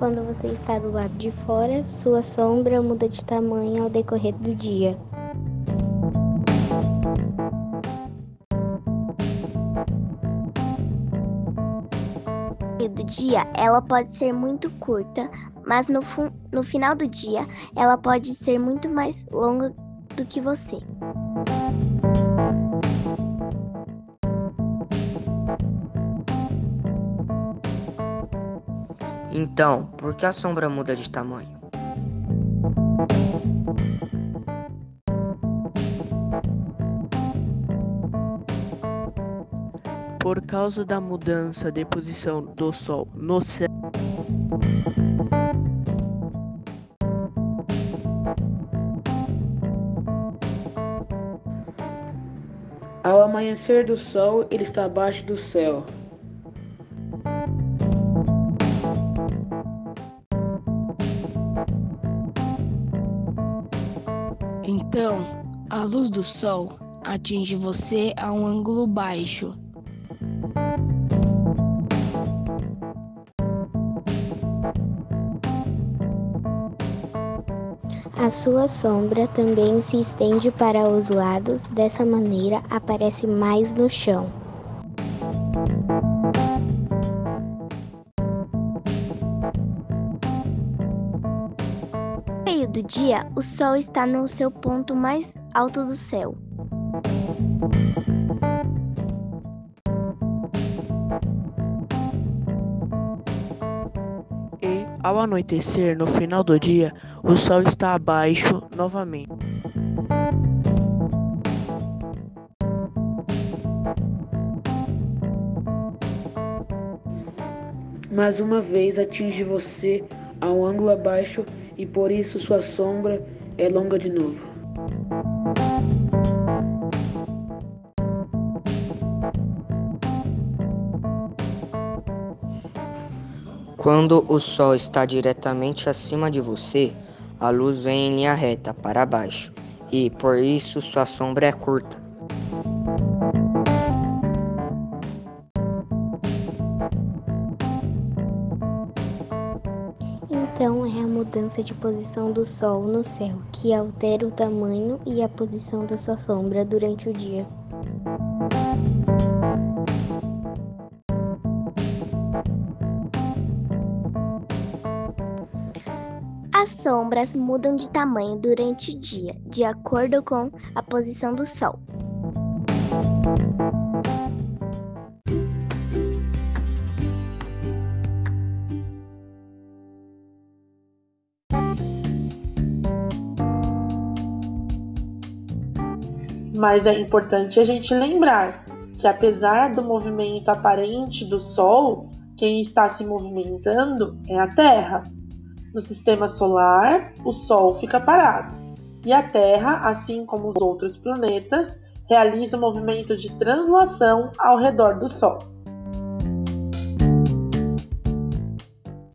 Quando você está do lado de fora, sua sombra muda de tamanho ao decorrer do dia. do dia, ela pode ser muito curta, mas no, no final do dia, ela pode ser muito mais longa do que você. Então, por que a sombra muda de tamanho? Por causa da mudança de posição do Sol no céu. Ao amanhecer do Sol, ele está abaixo do céu. Então, a luz do sol atinge você a um ângulo baixo. A sua sombra também se estende para os lados, dessa maneira aparece mais no chão. Do dia, o Sol está no seu ponto mais alto do céu. E, ao anoitecer, no final do dia, o Sol está abaixo novamente. Mais uma vez atinge você a um ângulo abaixo e por isso sua sombra é longa de novo. Quando o Sol está diretamente acima de você, a luz vem em linha reta para baixo e por isso sua sombra é curta. Então é a mudança de posição do Sol no céu que altera o tamanho e a posição da sua sombra durante o dia. As sombras mudam de tamanho durante o dia, de acordo com a posição do Sol. Mas é importante a gente lembrar que, apesar do movimento aparente do Sol, quem está se movimentando é a Terra. No sistema solar, o Sol fica parado e a Terra, assim como os outros planetas, realiza o movimento de translação ao redor do Sol.